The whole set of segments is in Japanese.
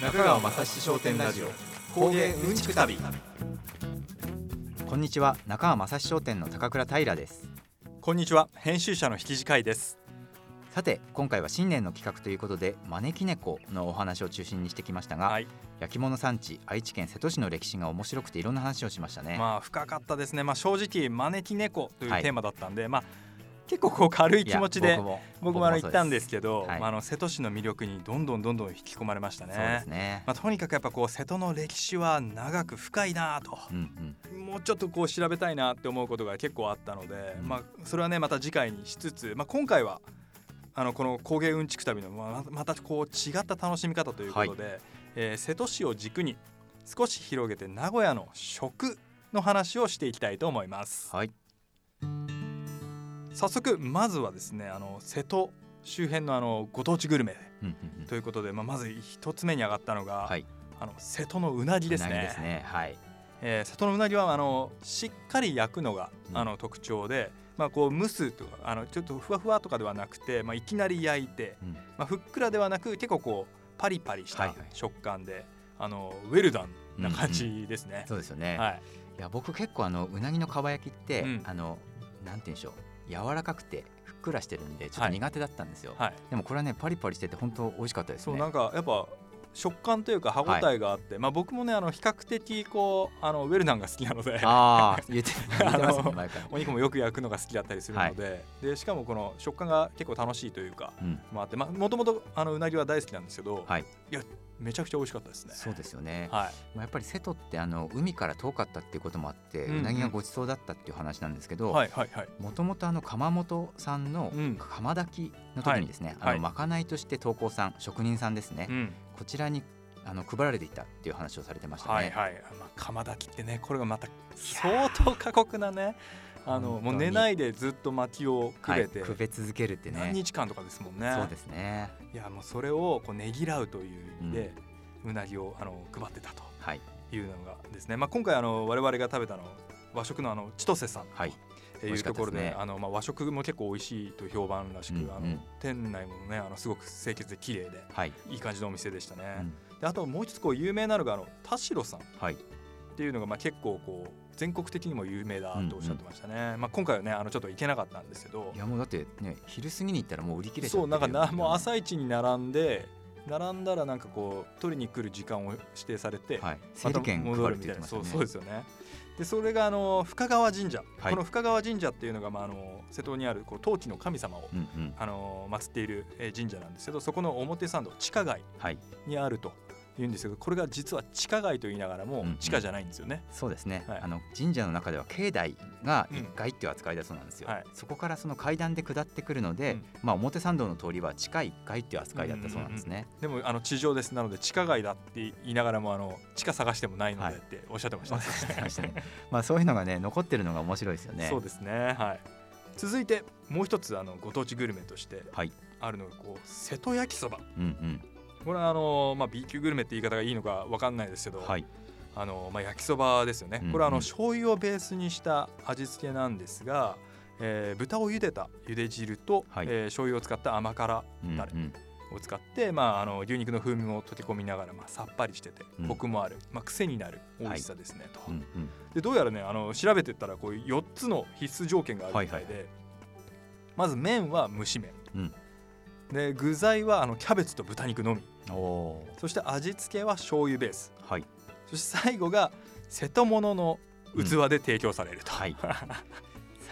中川雅史商店ラジオ。工芸うんちく旅。こんにちは。中川雅史商店の高倉平です。こんにちは。編集者の引き次いです。さて今回は新年の企画ということで招き猫のお話を中心にしてきましたが、はい。焼き物産地愛知県瀬戸市の歴史が面白くていろんな話をしましたね、まあ深かったですね。まあ正直招き猫というはい。テーマだったんで、まあ結構こう軽い気持ちで僕もあ行ったんですけど、はい。まああの瀬戸市の魅力にどんどんどんどん引き込まれましたね。まあとにかくやっぱこう瀬戸の歴史は長く深いなと。うんうん。もうちょっとこう調べたいなって思うことが結構あったので、うん。まあそれはねまた次回にしつつ、まあ、今回はあのこの工芸うんちく旅のまあまたこう違った楽しみ方ということで、えー瀬戸市を軸に少し広げて名古屋の食の話をしていきたいと思います。はい早速まずはですねあの瀬戸周辺のあのご当地グルメうんうんうん。ということで、まあ、まず一つ目に上がったのが、はい。あの瀬戸のうなぎですね。ですね。はい。えー、瀬戸のうなぎはあのしっかり焼くのが、うん。あの特徴で、まあ、こう蒸すとかあのちょっとふわふわとかではなくて、まあ、いきなり焼いて、うん。まあ、ふっくらではなく結構こうパリパリしたはいはい食感で、あのウェルダンな感じですね。そうですよね、はい、いや僕結構あのうなぎのかば焼きって、うん。あのなんて言うんでしょう柔らかくてふっくらしてるんでちょっはい。と苦手だったんですよ、はい、でもこれはねパリパリしてて本当美味しかったですね。そうなんかやっぱ食感というか歯ごたえがあって、まあ、僕もねあの比較的こうあのウェルダンが好きなので。ああ言って 言ってますね前から。お肉もよく焼くのが好きだったりするので,、でしかもこの食感が結構楽しいというかうん。もあってまあもともとあのうなぎは大好きなんですけど、はいやめちゃくちゃ美味しかったですね。そうですよね、はい、まあ、やっぱり瀬戸ってあの海から遠かったっていうこともあって、うなぎがごちそうだったっていう話なんですけど、はいはいはい。もともとあの窯元さんのうん。窯炊きの時にですね、はい。あのまかないとして陶工さん職人さんですね、うん、こちらにあの配られていたっていう話をされてましたね。はいはい、まあ、釜炊きってねこれがまた相当過酷なねあのもう寝ないでずっと薪をくはい、べて、くべ続けるってね。何日間とかですもんね。そうですね。いやもうそれをこうねぎらうという意味で、うなぎをあの配ってたとはい。いうのがですね、まあ、今回あの我々が食べたの和食のあの千歳さんはい。というところでね。あのまあ和食も結構美味しいと評判らしく、うんうん。あの店内もねあのすごく清潔で綺麗ではい、いい感じのお店でしたね。うん。であともう一つこう有名なのがあの田代さんっはい。ていうのがまあ結構こう全国的にも有名だとおっしゃってましたね。まあ今回はねあのちょっと行けなかったんですけど。い、やもうだってね昼過ぎに行ったらもう売り切れちゃそうなんかなもう朝一に並んで並んだらなんかこう取りに来る時間を指定されて、はい。整理券配戻るみたいな。そうそうですよね。でそれがあの深川神社、はい。この深川神社っていうのがまああの瀬戸にあるこう陶器の神様を、うんうん。あの祀っているえー神社なんですけどそこの表参道地下街はい。にあるというんですけどこれが実は地下街と言いながらもうんうん。地下じゃないんですよね。そうですね、はい。あの神社の中では境内がうん。1階っていう扱いだそうなんですよ、はい。そこからその階段で下ってくるので、うん。まあ、表参道の通りは地下1階っていう扱いだったそうなんですね、でもあの地上です。なので地下街だって言いながらもあの地下探してもないのはい。でっておっしゃってましたおっしゃってま あそういうのがね残ってるのが面白いですよね。そうですね。はい。続いてもう一つあのご当地グルメとしてはい。あるのがこう瀬戸焼きそば。うんうんこれはあの、まあ、B 級グルメって言い方がいいのかわかんないですけど、はい。あのまあ、焼きそばですよね、うんうん。これはあの醤油をベースにした味付けなんですが、えー豚を茹でた茹で汁と、はい。えー醤油を使った甘辛うんタレうん。を使って、まあ、あの牛肉の風味も溶け込みながら、まあ、さっぱりしててうん。コクもある、まあ、癖になる美味しさですね、と。うんうん。でどうやらねあの調べてったらこう4つの必須条件があるみたいで、まず麺は蒸し麺、うんで具材はあのキャベツと豚肉のみ。そして味付けは醤油ベース。ーはい。そして最後が瀬戸物の器で提供されると、はい。さ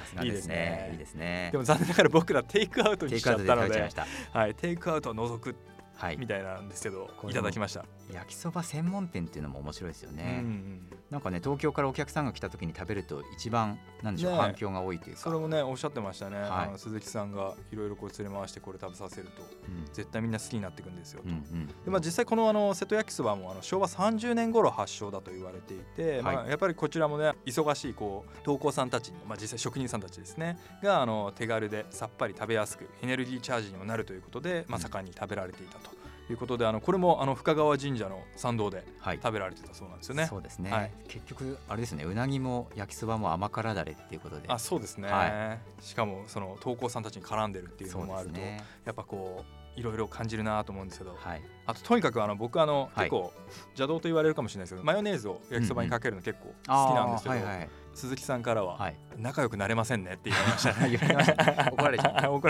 すがですね。いいですね。いいですね。でも残念ながら僕らテイクアウトにしちゃったのではい、テイクアウトを除くはい。みたいなんですけど、いただきました、焼きそば専門店っていうのも面白いですようんね、うん。なんかね東京からお客さんが来た時に食べると一番なんでしょう、ねえ。反響が多いというか。それもねおっしゃってましたね、はい。あの鈴木さんがいろいろこう連れ回してこれ食べさせるとうん。絶対みんな好きになっていくんですよと、うんうんでまあ、実際このあの瀬戸焼きそばもあの昭和30年頃発祥だと言われていて、まあ、はいやっぱりこちらもね忙しいこう陶工さんたちにも、まあ、実際職人さんたちですね。があの手軽でさっぱり食べやすくエネルギーチャージにもなるということで、まあ、うん。盛んに食べられていたということであのこれもあの深川神社の参道ではい。食べられてたそうなんですよね。そうですね、はい。結局あれですねうなぎも焼きそばも甘辛だれっていうことで。あそうですね、はしかもその陶工さんたちに絡んでるっていうのもあると、ね。やっぱこいろいろ感じるなと思うんですけど、はい。あととにかくあの僕あの、はい。結構邪道と言われるかもしれないですけどマヨネーズを焼きそばにかけるの結構好きなんですけど、あーはいはい。鈴木さんからは、はい。仲良くなれませんねって言われましたね。怒ら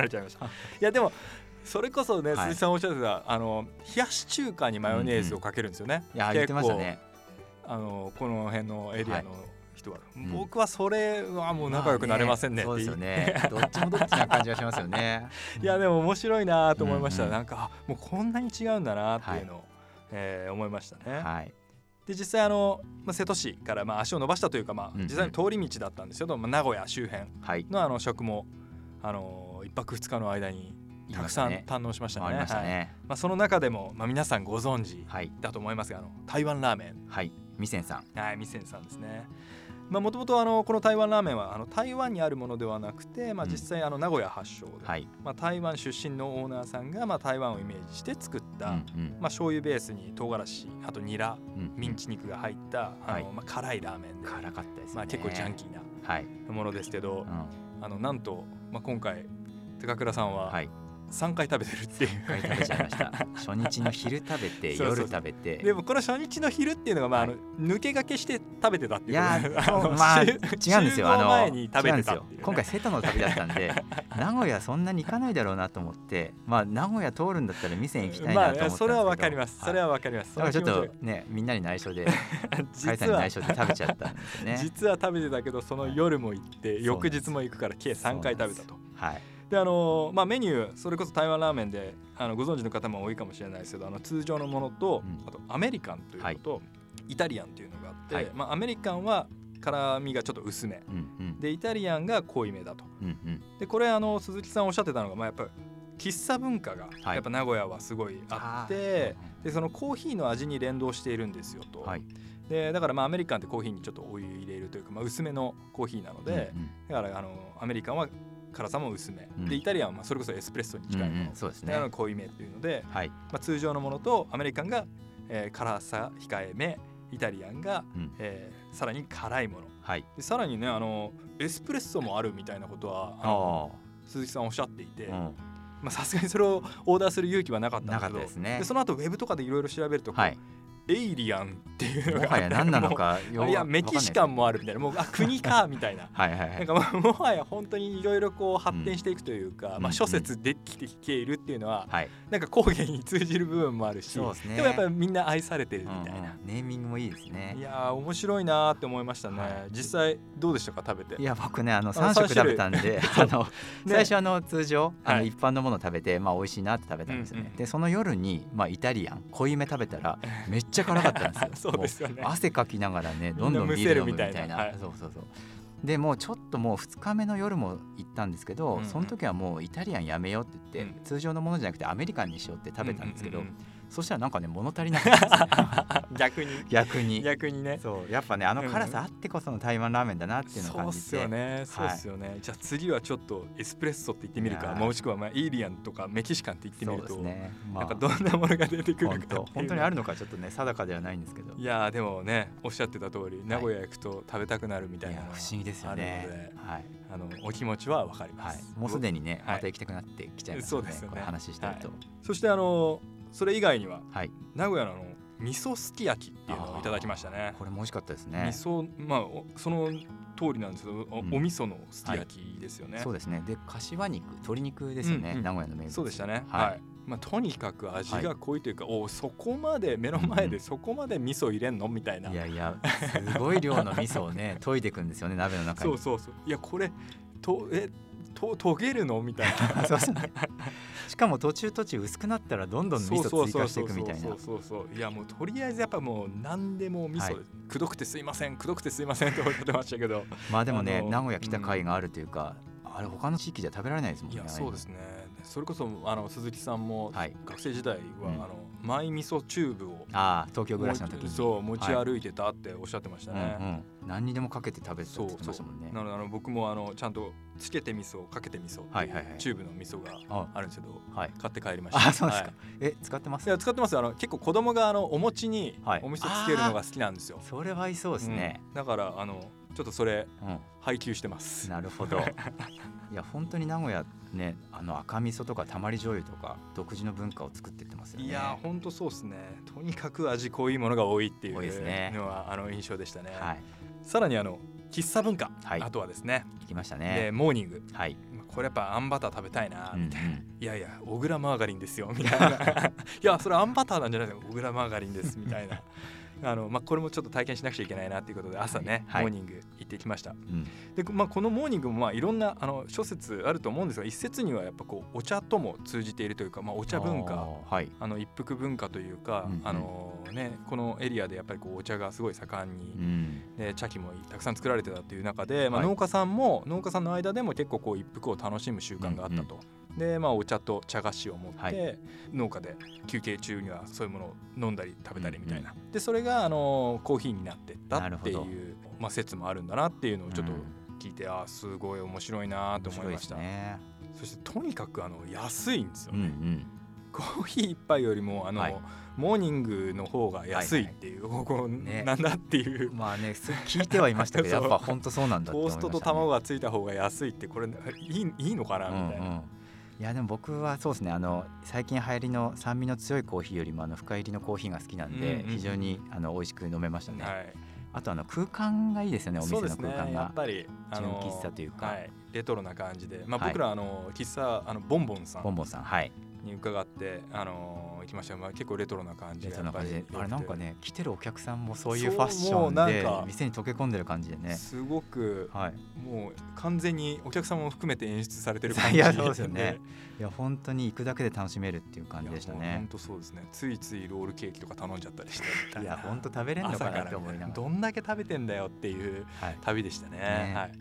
れちゃいました。いやでもそれこそね、はい。鈴木さんおっしゃってたあの冷やし中華にマヨネーズをかけるんですよね、いや言ってましたね。あのこの辺のエリアの人は、ん。僕はそれはもう仲良くなれませんね。ってそうですよね。どっちもどっちな感じがしますよね。いやでも面白いなと思いました、うん。うんなんかあもうこんなに違うんだなっていうのを、えー思いましたね。はい。で実際あの、まあ、瀬戸市からまあ足を伸ばしたというか、まあうんうん。実際に通り道だったんですけど、まあ、名古屋周辺はい。のあの食もあの1泊2日の間にたくさん堪能しましたね。まね。まあ、その中でも、まあ、皆さんご存知はい。だと思いますがあの台湾ラーメン。はい。ミセンさん。はい、ミセンさんですね。まあもともとあのこの台湾ラーメンはあの台湾にあるものではなくて、まあうん。実際あの名古屋発祥で、はい。まあ台湾出身のオーナーさんがまあ台湾をイメージして作った、うんうん。まあ醤油ベースに唐辛子、あとニラ、うん。ミンチ肉が入ったあの、はい。まあ辛いラーメンで、辛かったですね。まあ結構ジャンキーなはい。ものですけど、うん。あのなんとまあ今回高倉さんははい3回食べてるっていう。一回食べちゃいました。初日の昼食べて夜食べて。でもこの初日の昼っていうのがまあ、あの抜け駆けして食べてたっていう。いやまあ違集うんですよ。あの前に食べてた今回瀬戸の旅だったんで 名古屋そんなに行かないだろうなと思ってまあ名古屋通るんだったら店に行きたいなと思ったんですけど、まあそれはわかります、それははわかります。だからちょっとねみんなに内緒でちカイさんに内緒で食べちゃったんですよね。実は食べてたけどその夜も行って、はい翌日も行くから計3回食べたと。はいであのーまあメニューそれこそ台湾ラーメンであのご存知の方も多いかもしれないですけどあの通常のものと、うん。あとアメリカンというのと、イタリアンというのがあって、はい。まあアメリカンは辛みがちょっと薄め。うんうん。でイタリアンが濃いめだと。うんうん。でこれあの鈴木さんおっしゃってたのが、まあ、やっぱり喫茶文化がはい。やっぱ名古屋はすごいあって、でそのコーヒーの味に連動しているんですよと、はい。でだからまあアメリカンってコーヒーにちょっとお湯入れるというか、まあ、薄めのコーヒーなので、うん。だからあのアメリカンは辛さも薄め、うん。でイタリアンはまあそれこそエスプレッソにうん近いもの、うんうんそうですであのね濃いめっていうので、はい。まあ、通常のものとアメリカンが、えー辛さ控えめイタリアンが、うん。えーさらに辛いもの。はい。でさらにねあのエスプレッソもあるみたいなことはあのあ鈴木さんおっしゃっていて、あうん。まあさすがにそれをオーダーする勇気はなかったんだけどなかったですね。その後ウェブとかでいろいろ調べると、はいエイリアンっていうのがもはや何なのかいやメキシカンもあるみたいな。もうあ国かみたいな。はいはいはなんいかもはや本当にいろいろこう発展していくというか、まあ、うん諸説できてきているっていうのは、はい。なんか工芸に通じる部分もあるしそうでもやっぱりみんな愛されてるみうんうんたいな、ネーミングもいいですね。いやー面白いなーって思いましたね、はい。実際どうでしたか？食べて。いや僕ねあのあ3食食べたんで あのね。最初あの通常あはい。の一般のものを食べてまあ美味しいなって食べたんですようんうんねでその夜にまあイタリアン濃いめ食べたらめっちゃ辛かったんですよ。そうですよね。汗かきながらねどんどんビール飲むみたたいな。いなはいそうそうそう。でもうちょっともう2日目の夜も行ったんですけど、うんうん。その時はもうイタリアンやめようって言って、うん。通常のものじゃなくてアメリカンにしようって食べたんですけど、うううそしたらなんかね物足りなかったんですね。逆に。逆に。逆にね。そう。やっぱねあの辛さあってこその台湾ラーメンだなっていうのをそうっ感じて、すよねそうっすよね、じゃあ次はちょっとエスプレッソって言ってみるかもしくはまあエイリアンとかメキシカンって言ってみそうると、ですね、まなんかどんなものが出てくるか。本当。にあるのかちょっとね定かではないんですけど。いやーでもねおっしゃってた通り名古屋行くと食べたくなるみたいなのがいや不思議ですよねではい、あのお気持ちはわかりまはい。す、、もうすでにね、はい。また行きたくなってきちゃいますそうでね。これ話してると。そしてあのそれ以外にははい、名古屋のあの味噌すき焼きっていうのをいただきましたね。これも美味しかったです味ね噌まあおその通りなんですけどお,、うん。お味噌のすき焼きですよね、そうですね。で柏肉鶏肉ですよね、うんうん。名古屋の名物。そうでしたね。はい。はい、まあ、とにかく味が濃いというか、おそこまで目の前でそこまで味噌入れんのみたいな。いやいやすごい量の味噌をね 研いでいくんですよね鍋の中に。そうそうそう。いやこれとえと 溶けるの？みたいな。そうそう。しかも途中途中薄くなったらどんどん味噌追加していくみたいな。そうそうそうそう。いやもうとりあえずやっぱもう何でも味噌、はい。くどくてすいませんくどくてすいませんっておっしゃってましたけど。まあでもね名古屋来た甲斐があるというか、あれ他の地域じゃ食べられないですもんねいやそうですね。それこそあの鈴木さんもはい。学生時代は、うん。あのマイ味噌チューブをああ東京暮らしの時に。そう持ち歩いてたっておっしゃってましたね、うんうん、何にでもかけて食べてたって言ってましたもんね。なのであの僕もあのちゃんとつけて味噌かけて味噌はいはいはい。チューブの味噌があ。あるんですけどはい。買って帰りました。あそうですか、はい。え使ってます？いや使ってますよ。あの結構子供があのお餅にはい。お味噌つけるのが好きなんですよ、それは合いそうですね、うん。だからあのちょっとそれうん。配給してます。なるほど いや本当に名古屋ねあの赤味噌とかたまり醤油とか独自の文化を作ってってますよね。いや本当そうですね。とにかく味濃いものが多いっていうのはあの印象でしたね、はい。さらにあの喫茶文化、はい。あとはですね。行きましたでねモーニング。はい。まあこれやっぱあんバター食べたいなうんうん。みたいな、いやいや小倉マーガリンですよみたいな。いやそれあんバターなんじゃないですか。小倉マーガリンですみたいなあの、まあ、これもちょっと体験しなくちゃいけないなっていうことで朝ね、はい。モーニング行ってきました。うん。で、まあ、このモーニングもまあいろんなあの諸説あると思うんですが一説にはやっぱこうお茶とも通じているというか、まあ、お茶文化。あーはい。あの一服文化というか、うんうん。あのね、このエリアでやっぱりこうお茶がすごい盛んに、うん。で茶器もたくさん作られてたっていう中で、まあ、はい。農家さんも農家さんの間でも結構こう一服を楽しむ習慣があったと。でまあ、お茶と茶菓子を持って、はい。農家で休憩中にはそういうものを飲んだり食べたりみたいな、でそれがあのコーヒーになってったっていう、まあ、説もあるんだなっていうのをちょっとうん。聞いて、ああすごい面白いなと思いました、ね。そしてとにかくあの安いんですようんうね、ん。コーヒー一杯よりもあの、はい。モーニングの方が安いっていう、ここね。なんだっていう。まあねそ聞いてはいましたけど やっぱ本当そうなんだってトーストと卵がついた方が安いってこれいいいいのかなみたいな、うんうんいやでも僕はそうですねあの最近流行りの酸味の強いコーヒーよりもあの深入りのコーヒーが好きなんで、非常にあの美味しく飲めましたね、はい。あとあの空間がいいですよねお店の空間が、やっぱり純喫茶というか。はい、レトロな感じで、まあ、はい。僕らあの喫茶あのボンボンさん。ボンボンさんはいに伺ってあの行きましたまあ、結構レトロな感じレがあれなんかねね来てるお客さんもそういうファッションでか店に溶け込んでる感じでね。すごくはい。もう完全にお客様も含めて演出されてる感じ いやそうですよね。いや本当に行くだけで楽しめるっていう感じでした本ね当そうですね。ついついロールケーキとか頼んじゃったりしていや本当食べれんのかなっ朝からて思いながどんだけ食べてんだよっていうらはい、旅でしたね。ね。はい、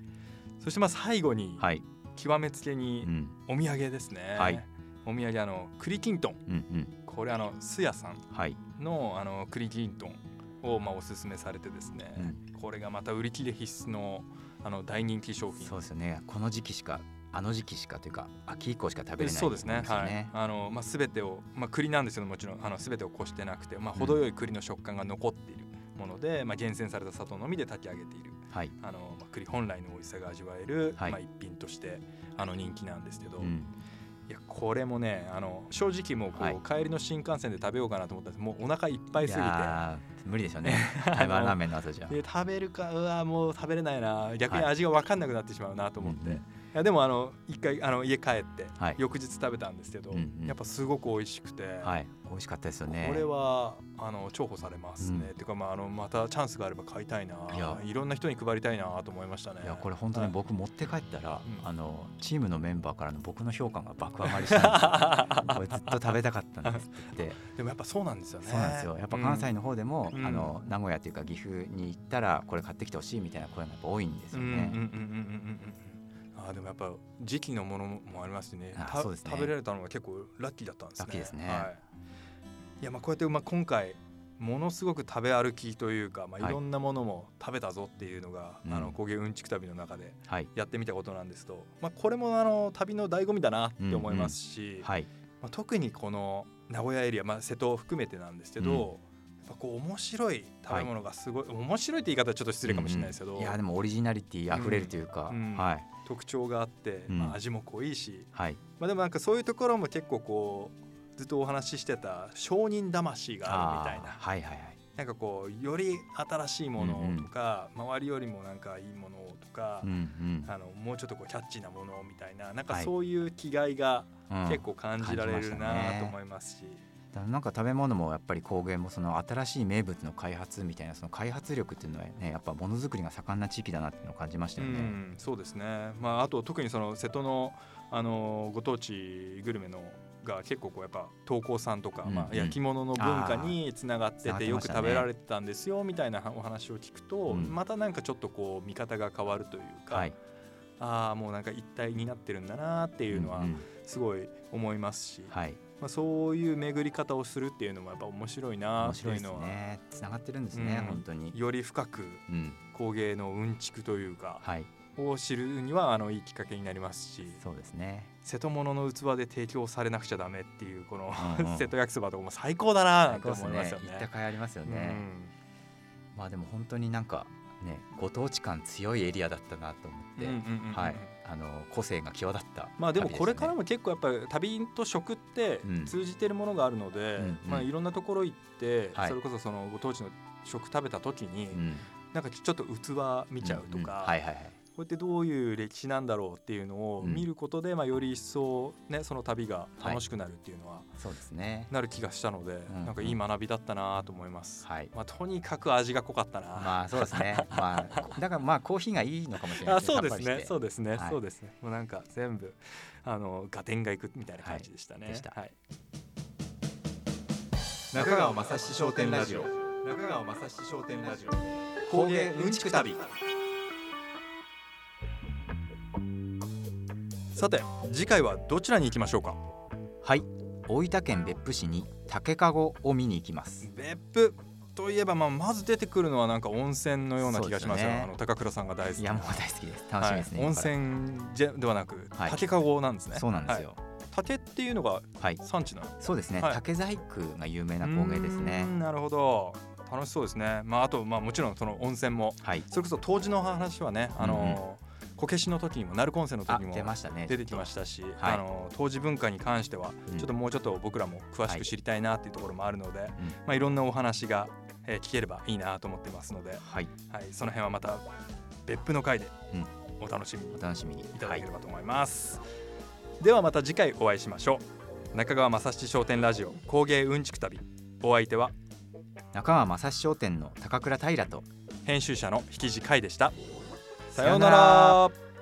そしてまあ最後にはい。極めつけうにん。お土産ですね、はいお土産あの栗きんとん。うんうん。これあのすやさんはい、のあの栗きんとんをまあおすすめされてですね、うん。これがまた売り切れ必須のあの大人気商品。そうですよね。この時期しかあの時期しかというか秋以降しか食べれないそうですね。はい。あのまあすべてをまあ栗なんですけどもちろんあのすべてをこしてなくてまあ程よい栗の食感が残っているもので、まあ厳選された砂糖のみで炊き上げている。はい、あのまあ栗本来の美味しさが味わえる、はい。まあ一品としてあの人気なんですけど、いうん、やこれもねあの正直もうこう、はい。帰りの新幹線で食べようかなと思ったんです。もうお腹いっぱいいすぎて。無理でしょうね。台湾ラーメンの後じゃ。で食べるかうわもう食べれないな逆に味が分かんなくなってしまうなと思って、うんうん。いやでもあの一回あの家帰って、はい。翌日食べたんですけど、うんうん。やっぱすごく美味しくて、はい。美味しかったですよね。これはあの重宝されますね、うん。っていうかまああのまたチャンスがあれば買いたいな。いや。いろんな人に配りたいなと思いましたね。いやこれ本当にはい。僕持って帰ったら、うん。あのチームのメンバーからの僕の評価が爆上がりしたんですよ。これずっと食べたかったんですってでもやっぱそうなんですよね。そうなんですよ。やっぱ関西の、の方でも、うん。あの名古屋というか岐阜に行ったらこれ買ってきてほしいみたいな声がやっぱ多いんですうんよね。うんうんうんうんうんうんあーでもやっぱ時期のものもありますしね。ね。食べられたのが結構ラッキーだったんですね。ラッキーですね。はい、いやまあこうやってまあ今回ものすごく食べ歩きというか、まあ、はい。いろんなものも食べたぞっていうのが、うん。あの工芸うんちく旅の中ではい。やってみたことなんですと、まあ、これもあの旅の醍醐味だなって思いますし、はい。まあ、特にこの名古屋エリア、まあ、瀬戸を含めてなんですけど、うん。やっぱこう面白い食べ物がすごい、面白いって言い方はちょっと失礼かもしれないですけど、うんうんいやでもオリジナリティ溢れるというか、うんうんはい特徴があって、うん。まあ、味も濃いし、はい。まあ、でもなんかそういうところも結構こうずっとお話ししてた商人魂があるみたいな。はいはいはい。なんかこうより新しいものとか、周りよりもなんかいいものとか、うんうん。あのもうちょっとこうキャッチーなものみたいななんかはい。そういう気概がうん。結構感じられるなと思いますし、だからなんか食べ物もやっぱり工芸もその新しい名物の開発みたいなその開発力っていうのはねやっぱものづくりが盛んな地域だなっていうのを感じましたよね。うん、そうですね、まあ、あと特にその瀬戸のあのご当地グルメのが結構こうやっぱ東光さんとか、うんうん。まあ、焼き物の文化につながってててよく食べられてたんですよみたいなお話を聞くと、うんまたなんかちょっとこう見方が変わるというか、はい、ああもうなんか一体になってるんだなっていうのはんん。すごい思いますし、はい、まあ、そういう巡り方をするっていうのもやっぱ面白いな面って白いうのは、ね。つながってるんですね、うん本当に。より深くうん、工芸のうんちくというかはい、を知るにはあのいいきっかけになりますしそうですね。瀬戸物の器で提供されなくちゃダメっていうこの、うんうん 瀬戸焼きそばとかも最高だななんて最高ですね思いますよ。ね。行ったありますよね。うんまあでも本当になんかねご当地感強いエリアだったなと思って、はいあの個性が際立ったまあでも旅これからねも結構やっぱり旅と食ってうん。通じてるものがあるので、まあいろんなところ行って、はい。それこそそのご当地の食食べた時に、うん。なんかちょっと器見ちゃうとか、はいはいはいこうやってどういう歴史なんだろうっていうのをうん。見ることで、まあより一層ねその旅が楽しくなるっていうのはそうですね。なる気がしたので、んなんかいい学びだったなと思います。はい。まあとにかく味が濃かったな。まあそうですね。まあだからまあコーヒーがいいのかもしれないあですそうですね。そうですね、はい。そうですね。もうなんか全部あのガテンがいくみたいな感じでしたね、はい。でした。はい。中川雅史商店ラジオ。中川雅史商店ラジオ。工芸うんちく旅さて次回はどちらに行きましょうか？はい。大分県別府市に竹籠を見に行きます。別府。といえば、まあ、まず出てくるのはなんか温泉のような気がしますよ。ねあの高倉さんが大好き。ないやもう大好きです。楽しみですね、はい、温泉じゃではなく、はい。竹籠なんですね。そうなんですよ。はい。竹っていうのがはい、産地なの？そうですね、はい。竹細工が有名な工芸ですね。んなるほど。楽しそうですね。まああとまあもちろんその温泉も。はい。それこそ当時の話はねあのーこけしの時にも鳴子温泉のあ時にも出ましたね出てきましたし、はい。あの当時文化に関してはうんちょっともうちょっと僕らも詳しく知りたいなっていうところもあるので、うん。まあ、いろんなお話が、えー聞ければいいなと思ってますので、はい。はい、その辺はまた別府の回でうん。お楽しみにお楽しみに。いただはいければと思います、ではまた次回お会いしましょう。中川雅史商店ラジオ工芸うんちく旅。お相手は中川正史商店の高倉平と編集者の引地海でしたさようなら。